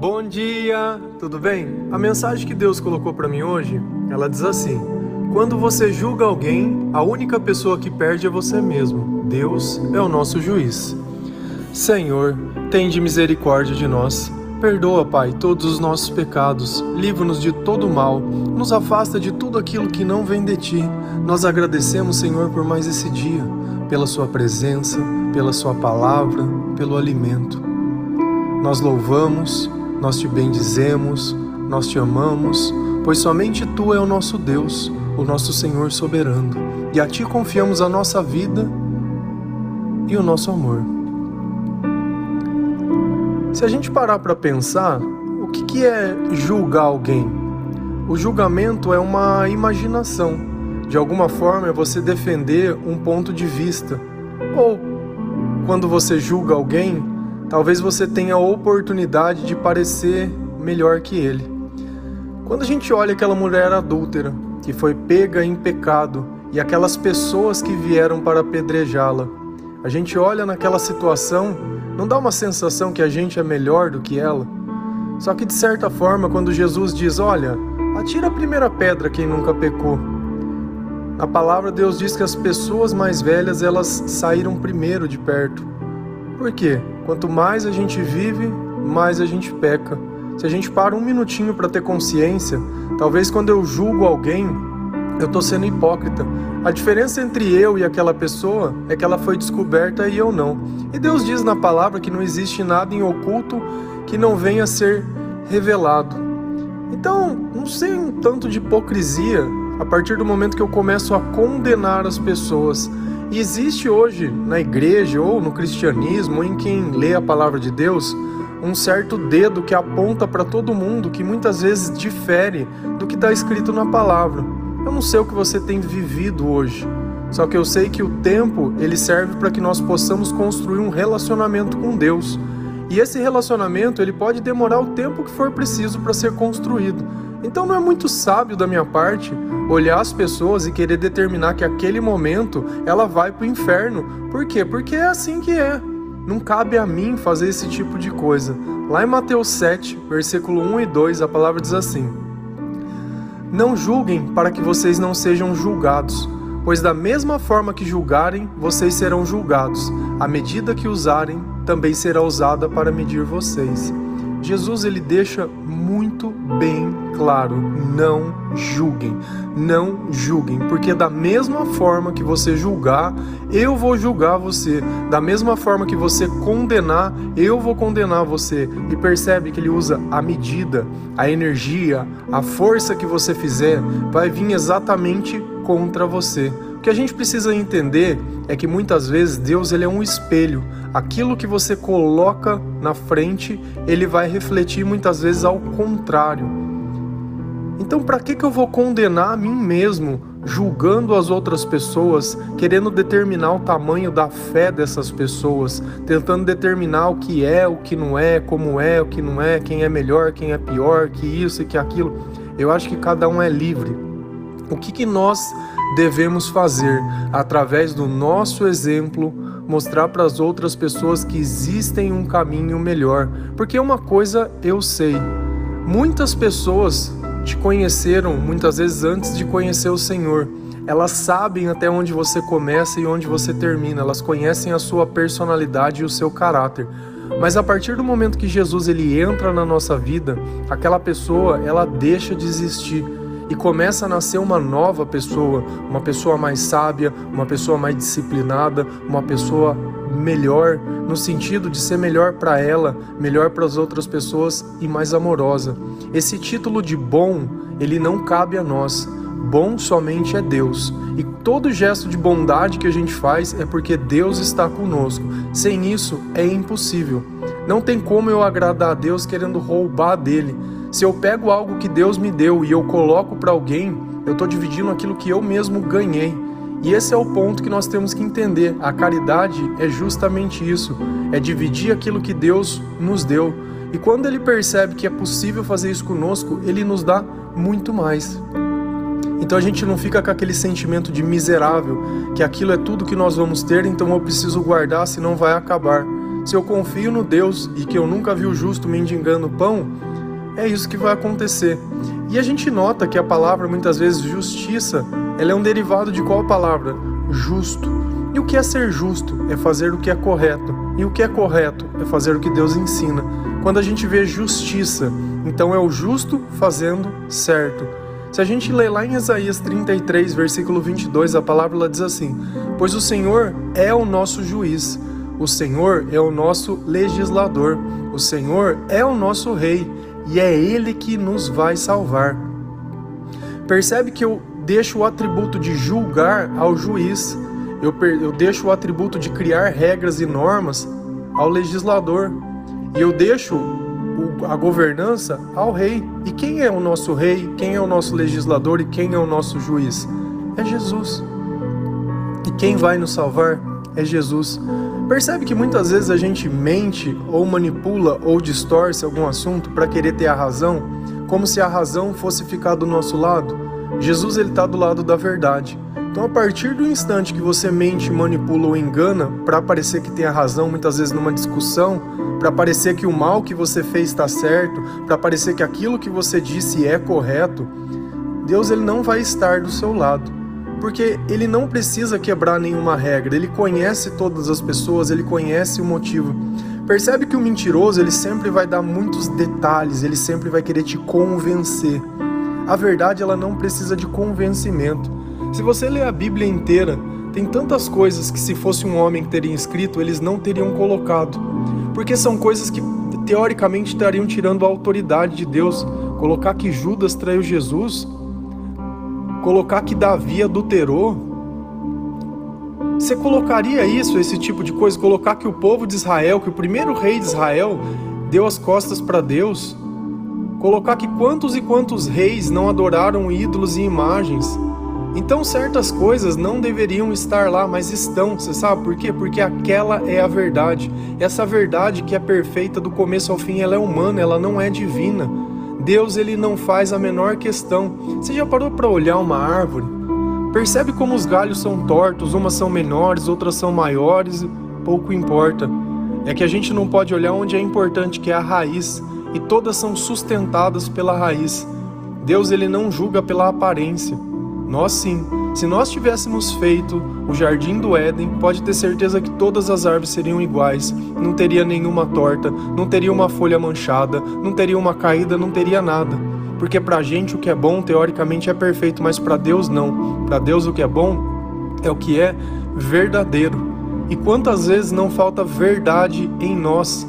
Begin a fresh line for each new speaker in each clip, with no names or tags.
Bom dia, tudo bem? A mensagem que Deus colocou para mim hoje, ela diz assim: Quando você julga alguém, a única pessoa que perde é você mesmo. Deus é o nosso juiz. Senhor, tende misericórdia de nós. Perdoa, Pai, todos os nossos pecados, livra-nos de todo mal, nos afasta de tudo aquilo que não vem de ti. Nós agradecemos, Senhor, por mais esse dia, pela Sua presença, pela Sua palavra, pelo alimento. Nós louvamos, nós te bendizemos, nós te amamos, pois somente Tu é o nosso Deus, o nosso Senhor soberano, e a Ti confiamos a nossa vida e o nosso amor. Se a gente parar para pensar, o que, que é julgar alguém? O julgamento é uma imaginação. De alguma forma é você defender um ponto de vista. Ou quando você julga alguém, talvez você tenha a oportunidade de parecer melhor que ele. Quando a gente olha aquela mulher adúltera que foi pega em pecado e aquelas pessoas que vieram para apedrejá-la, a gente olha naquela situação, não dá uma sensação que a gente é melhor do que ela? Só que de certa forma, quando Jesus diz: Olha, atira a primeira pedra quem nunca pecou. Na palavra, Deus diz que as pessoas mais velhas elas saíram primeiro de perto. Por quê? Quanto mais a gente vive, mais a gente peca. Se a gente para um minutinho para ter consciência, talvez quando eu julgo alguém, eu estou sendo hipócrita. A diferença entre eu e aquela pessoa é que ela foi descoberta e eu não. E Deus diz na palavra que não existe nada em oculto que não venha a ser revelado. Então, não sei um tanto de hipocrisia a partir do momento que eu começo a condenar as pessoas e existe hoje na igreja ou no cristianismo, em quem lê a palavra de Deus, um certo dedo que aponta para todo mundo que muitas vezes difere do que está escrito na palavra. Eu não sei o que você tem vivido hoje, só que eu sei que o tempo ele serve para que nós possamos construir um relacionamento com Deus. E esse relacionamento ele pode demorar o tempo que for preciso para ser construído. Então não é muito sábio da minha parte olhar as pessoas e querer determinar que aquele momento ela vai para o inferno. Por quê? Porque é assim que é. Não cabe a mim fazer esse tipo de coisa. Lá em Mateus 7, versículo 1 e 2, a palavra diz assim: Não julguem para que vocês não sejam julgados, pois da mesma forma que julgarem, vocês serão julgados. A medida que usarem também será usada para medir vocês. Jesus ele deixa muito bem claro: não julguem, não julguem, porque da mesma forma que você julgar, eu vou julgar você. Da mesma forma que você condenar, eu vou condenar você. E percebe que ele usa a medida, a energia, a força que você fizer vai vir exatamente contra você. O que a gente precisa entender é que muitas vezes Deus ele é um espelho. Aquilo que você coloca na frente, ele vai refletir muitas vezes ao contrário. Então, para que, que eu vou condenar a mim mesmo, julgando as outras pessoas, querendo determinar o tamanho da fé dessas pessoas, tentando determinar o que é, o que não é, como é, o que não é, quem é melhor, quem é pior, que isso e que aquilo? Eu acho que cada um é livre. O que, que nós devemos fazer através do nosso exemplo, mostrar para as outras pessoas que existem um caminho melhor. Porque uma coisa eu sei, muitas pessoas te conheceram muitas vezes antes de conhecer o Senhor. Elas sabem até onde você começa e onde você termina. Elas conhecem a sua personalidade e o seu caráter. Mas a partir do momento que Jesus ele entra na nossa vida, aquela pessoa ela deixa de existir e começa a nascer uma nova pessoa, uma pessoa mais sábia, uma pessoa mais disciplinada, uma pessoa melhor no sentido de ser melhor para ela, melhor para as outras pessoas e mais amorosa. Esse título de bom, ele não cabe a nós. Bom somente é Deus. E todo gesto de bondade que a gente faz é porque Deus está conosco. Sem isso é impossível. Não tem como eu agradar a Deus querendo roubar dele. Se eu pego algo que Deus me deu e eu coloco para alguém, eu estou dividindo aquilo que eu mesmo ganhei. E esse é o ponto que nós temos que entender. A caridade é justamente isso: é dividir aquilo que Deus nos deu. E quando ele percebe que é possível fazer isso conosco, ele nos dá muito mais. Então a gente não fica com aquele sentimento de miserável, que aquilo é tudo que nós vamos ter, então eu preciso guardar, senão vai acabar. se eu confio no Deus e que eu nunca vi o justo mendigando pão, é isso que vai acontecer. E a gente nota que a palavra, muitas vezes, justiça, ela é um derivado de qual palavra? Justo. E o que é ser justo? É fazer o que é correto. E o que é correto? É fazer o que Deus ensina. Quando a gente vê justiça, então é o justo fazendo certo. Se a gente lê lá em Isaías 33, versículo 22, a palavra diz assim: Pois o Senhor é o nosso juiz, o Senhor é o nosso legislador, o Senhor é o nosso rei e é Ele que nos vai salvar. Percebe que eu deixo o atributo de julgar ao juiz, eu, eu deixo o atributo de criar regras e normas ao legislador, e eu deixo a governança ao rei. E quem é o nosso rei? Quem é o nosso legislador? E quem é o nosso juiz? É Jesus. E quem vai nos salvar? É Jesus. Percebe que muitas vezes a gente mente ou manipula ou distorce algum assunto para querer ter a razão, como se a razão fosse ficar do nosso lado? Jesus ele está do lado da verdade. Então, a partir do instante que você mente, manipula ou engana para parecer que tem a razão, muitas vezes numa discussão, para parecer que o mal que você fez está certo, para parecer que aquilo que você disse é correto, Deus ele não vai estar do seu lado porque ele não precisa quebrar nenhuma regra, ele conhece todas as pessoas, ele conhece o motivo. Percebe que o mentiroso, ele sempre vai dar muitos detalhes, ele sempre vai querer te convencer. A verdade, ela não precisa de convencimento. Se você ler a Bíblia inteira, tem tantas coisas que se fosse um homem que teria escrito, eles não teriam colocado. Porque são coisas que teoricamente estariam tirando a autoridade de Deus. Colocar que Judas traiu Jesus, colocar que Davi adulterou, você colocaria isso, esse tipo de coisa, colocar que o povo de Israel, que o primeiro rei de Israel deu as costas para Deus, colocar que quantos e quantos reis não adoraram ídolos e imagens. Então certas coisas não deveriam estar lá, mas estão. Você sabe por quê? Porque aquela é a verdade. Essa verdade que é perfeita do começo ao fim, ela é humana, ela não é divina. Deus ele não faz a menor questão. Você já parou para olhar uma árvore? Percebe como os galhos são tortos, umas são menores, outras são maiores, pouco importa. É que a gente não pode olhar onde é importante, que é a raiz, e todas são sustentadas pela raiz. Deus ele não julga pela aparência. Nós sim. Se nós tivéssemos feito o jardim do Éden, pode ter certeza que todas as árvores seriam iguais, não teria nenhuma torta, não teria uma folha manchada, não teria uma caída, não teria nada. Porque pra gente o que é bom teoricamente é perfeito, mas para Deus não. Para Deus o que é bom é o que é verdadeiro. E quantas vezes não falta verdade em nós?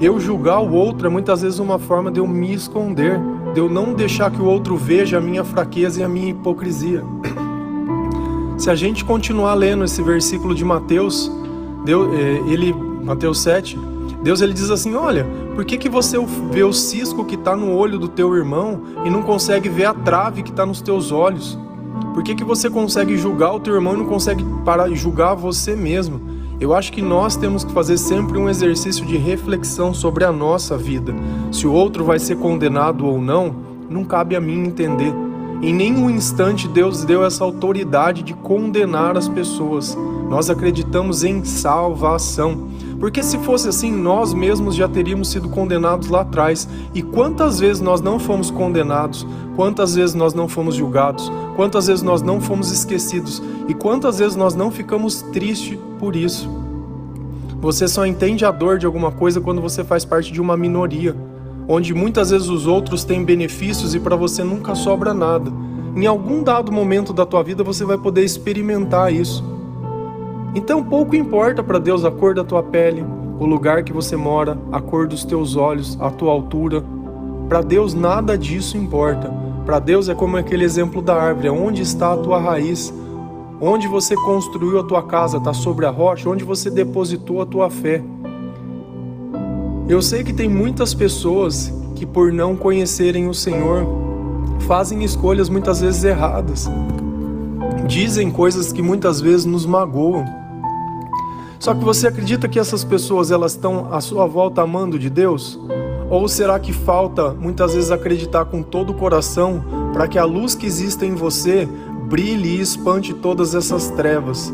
Eu julgar o outro é muitas vezes uma forma de eu me esconder, de eu não deixar que o outro veja a minha fraqueza e a minha hipocrisia. Se a gente continuar lendo esse versículo de Mateus, Deus, é, ele, Mateus 7, Deus ele diz assim: Olha, por que, que você vê o cisco que está no olho do teu irmão e não consegue ver a trave que está nos teus olhos? Por que, que você consegue julgar o teu irmão e não consegue parar julgar você mesmo? Eu acho que nós temos que fazer sempre um exercício de reflexão sobre a nossa vida. Se o outro vai ser condenado ou não, não cabe a mim entender. Em nenhum instante Deus deu essa autoridade de condenar as pessoas. Nós acreditamos em salvação. Porque se fosse assim, nós mesmos já teríamos sido condenados lá atrás. E quantas vezes nós não fomos condenados? Quantas vezes nós não fomos julgados? Quantas vezes nós não fomos esquecidos? E quantas vezes nós não ficamos tristes por isso? Você só entende a dor de alguma coisa quando você faz parte de uma minoria onde muitas vezes os outros têm benefícios e para você nunca sobra nada. Em algum dado momento da tua vida você vai poder experimentar isso. Então pouco importa para Deus a cor da tua pele, o lugar que você mora, a cor dos teus olhos, a tua altura. Para Deus nada disso importa. Para Deus é como aquele exemplo da árvore, onde está a tua raiz, onde você construiu a tua casa, está sobre a rocha, onde você depositou a tua fé. Eu sei que tem muitas pessoas que, por não conhecerem o Senhor, fazem escolhas muitas vezes erradas, dizem coisas que muitas vezes nos magoam. Só que você acredita que essas pessoas elas estão à sua volta amando de Deus? Ou será que falta muitas vezes acreditar com todo o coração para que a luz que existe em você brilhe e espante todas essas trevas?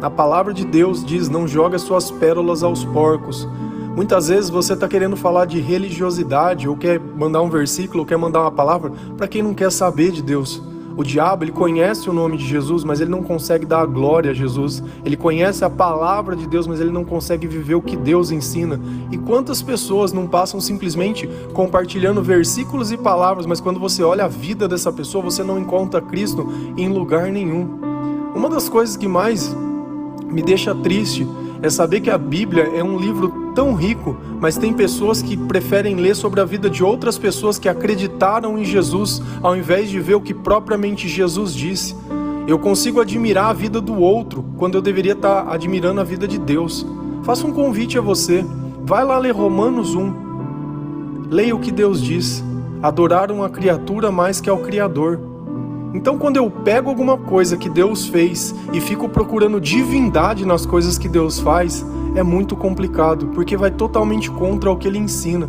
A palavra de Deus diz: não joga suas pérolas aos porcos. Muitas vezes você está querendo falar de religiosidade, ou quer mandar um versículo, ou quer mandar uma palavra para quem não quer saber de Deus. O diabo, ele conhece o nome de Jesus, mas ele não consegue dar a glória a Jesus. Ele conhece a palavra de Deus, mas ele não consegue viver o que Deus ensina. E quantas pessoas não passam simplesmente compartilhando versículos e palavras, mas quando você olha a vida dessa pessoa, você não encontra Cristo em lugar nenhum. Uma das coisas que mais me deixa triste é saber que a Bíblia é um livro tão rico, mas tem pessoas que preferem ler sobre a vida de outras pessoas que acreditaram em Jesus, ao invés de ver o que propriamente Jesus disse. Eu consigo admirar a vida do outro quando eu deveria estar admirando a vida de Deus. Faço um convite a você. Vai lá ler Romanos 1. Leia o que Deus diz. Adorar uma criatura mais que ao Criador. Então, quando eu pego alguma coisa que Deus fez e fico procurando divindade nas coisas que Deus faz, é muito complicado, porque vai totalmente contra o que ele ensina.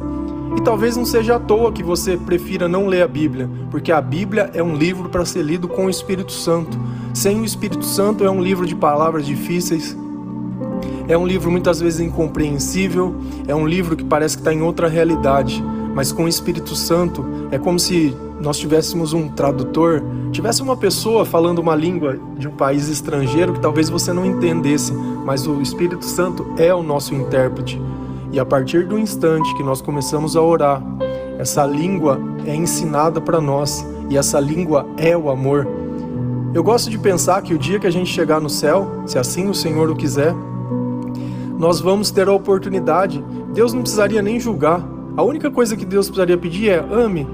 E talvez não seja à toa que você prefira não ler a Bíblia, porque a Bíblia é um livro para ser lido com o Espírito Santo. Sem o Espírito Santo é um livro de palavras difíceis, é um livro muitas vezes incompreensível, é um livro que parece que está em outra realidade. Mas com o Espírito Santo é como se nós tivéssemos um tradutor, tivesse uma pessoa falando uma língua de um país estrangeiro que talvez você não entendesse, mas o Espírito Santo é o nosso intérprete. E a partir do instante que nós começamos a orar, essa língua é ensinada para nós e essa língua é o amor. Eu gosto de pensar que o dia que a gente chegar no céu, se assim o Senhor o quiser, nós vamos ter a oportunidade. Deus não precisaria nem julgar. A única coisa que Deus precisaria pedir é ame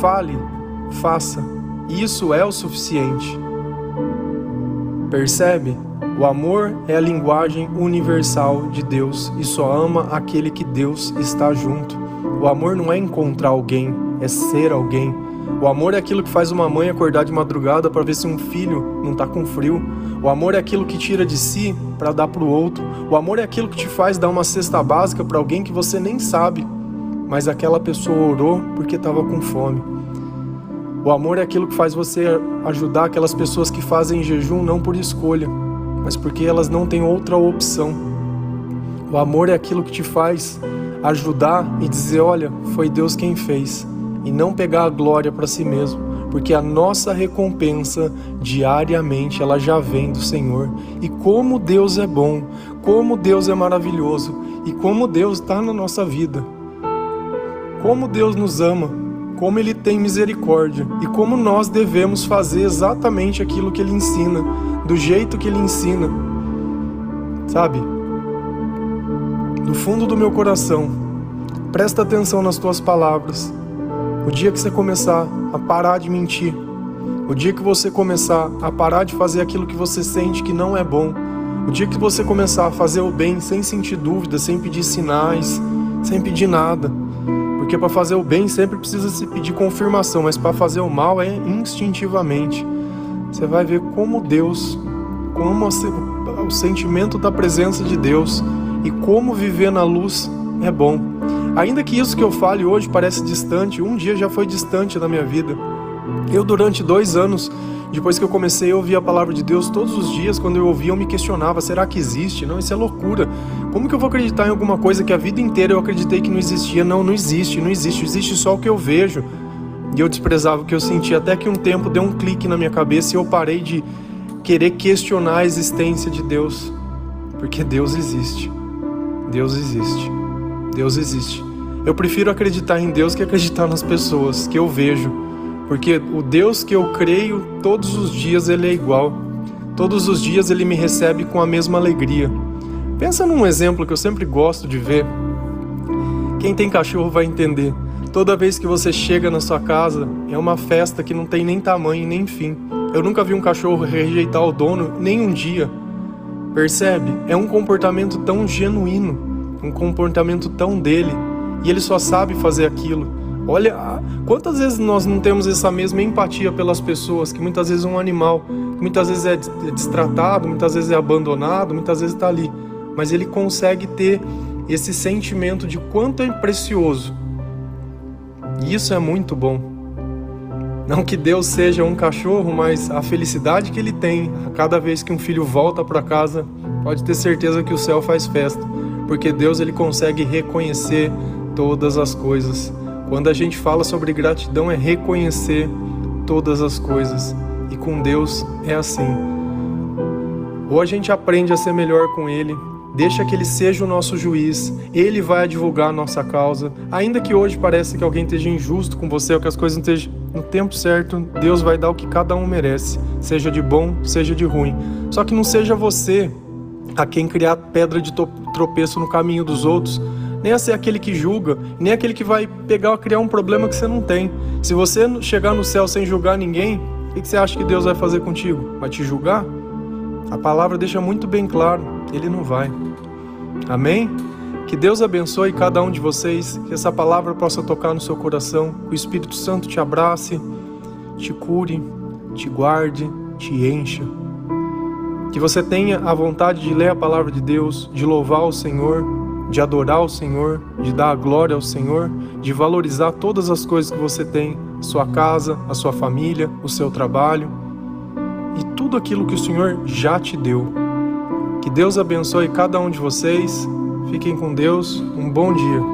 Fale, faça, isso é o suficiente. Percebe? O amor é a linguagem universal de Deus e só ama aquele que Deus está junto. O amor não é encontrar alguém, é ser alguém. O amor é aquilo que faz uma mãe acordar de madrugada para ver se um filho não está com frio. O amor é aquilo que tira de si para dar para o outro. O amor é aquilo que te faz dar uma cesta básica para alguém que você nem sabe mas aquela pessoa orou porque estava com fome. O amor é aquilo que faz você ajudar aquelas pessoas que fazem jejum não por escolha, mas porque elas não têm outra opção. O amor é aquilo que te faz ajudar e dizer: olha, foi Deus quem fez, e não pegar a glória para si mesmo, porque a nossa recompensa diariamente ela já vem do Senhor. E como Deus é bom, como Deus é maravilhoso e como Deus está na nossa vida como Deus nos ama, como Ele tem misericórdia e como nós devemos fazer exatamente aquilo que Ele ensina, do jeito que Ele ensina. Sabe? Do fundo do meu coração, presta atenção nas tuas palavras. O dia que você começar a parar de mentir, o dia que você começar a parar de fazer aquilo que você sente que não é bom, o dia que você começar a fazer o bem sem sentir dúvida, sem pedir sinais, sem pedir nada, porque para fazer o bem sempre precisa se pedir confirmação, mas para fazer o mal é instintivamente. Você vai ver como Deus, como o sentimento da presença de Deus e como viver na luz é bom. Ainda que isso que eu fale hoje pareça distante, um dia já foi distante da minha vida. Eu, durante dois anos, depois que eu comecei a ouvir a palavra de Deus todos os dias, quando eu ouvia, eu me questionava: será que existe? Não, isso é loucura. Como que eu vou acreditar em alguma coisa que a vida inteira eu acreditei que não existia? Não, não existe, não existe, existe só o que eu vejo. E eu desprezava o que eu sentia, até que um tempo deu um clique na minha cabeça e eu parei de querer questionar a existência de Deus. Porque Deus existe. Deus existe. Deus existe. Eu prefiro acreditar em Deus que acreditar nas pessoas que eu vejo porque o Deus que eu creio todos os dias ele é igual. Todos os dias ele me recebe com a mesma alegria. Pensa num exemplo que eu sempre gosto de ver. Quem tem cachorro vai entender. Toda vez que você chega na sua casa, é uma festa que não tem nem tamanho nem fim. Eu nunca vi um cachorro rejeitar o dono nem um dia. Percebe? É um comportamento tão genuíno, um comportamento tão dele, e ele só sabe fazer aquilo. Olha, quantas vezes nós não temos essa mesma empatia pelas pessoas, que muitas vezes um animal, muitas vezes é, é destratado, muitas vezes é abandonado, muitas vezes está ali, mas ele consegue ter esse sentimento de quanto é precioso. E isso é muito bom. Não que Deus seja um cachorro, mas a felicidade que ele tem a cada vez que um filho volta para casa, pode ter certeza que o céu faz festa, porque Deus ele consegue reconhecer todas as coisas. Quando a gente fala sobre gratidão é reconhecer todas as coisas. E com Deus é assim. Ou a gente aprende a ser melhor com ele, Deixa que ele seja o nosso juiz, ele vai advogar a nossa causa. Ainda que hoje pareça que alguém esteja injusto com você ou que as coisas não estejam no tempo certo, Deus vai dar o que cada um merece, seja de bom, seja de ruim. Só que não seja você a quem criar pedra de tropeço no caminho dos outros, nem a ser aquele que julga, nem aquele que vai pegar criar um problema que você não tem. Se você chegar no céu sem julgar ninguém, o que você acha que Deus vai fazer contigo? Vai te julgar? A palavra deixa muito bem claro, ele não vai. Amém? Que Deus abençoe cada um de vocês, que essa palavra possa tocar no seu coração, que o Espírito Santo te abrace, te cure, te guarde, te encha. Que você tenha a vontade de ler a palavra de Deus, de louvar o Senhor, de adorar o Senhor, de dar a glória ao Senhor, de valorizar todas as coisas que você tem, sua casa, a sua família, o seu trabalho tudo aquilo que o Senhor já te deu. Que Deus abençoe cada um de vocês. Fiquem com Deus. Um bom dia.